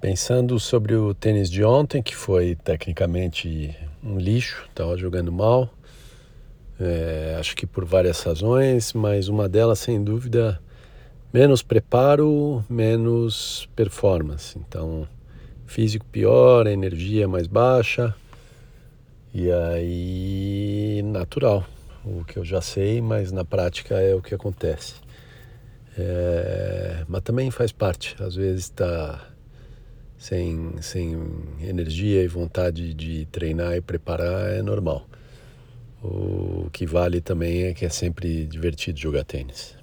Pensando sobre o tênis de ontem, que foi tecnicamente um lixo, estava jogando mal, é, acho que por várias razões, mas uma delas, sem dúvida, menos preparo, menos performance. Então, físico pior, energia mais baixa, e aí, natural, o que eu já sei, mas na prática é o que acontece. É, mas também faz parte, às vezes está sem, sem energia e vontade de treinar e preparar é normal. O que vale também é que é sempre divertido jogar tênis.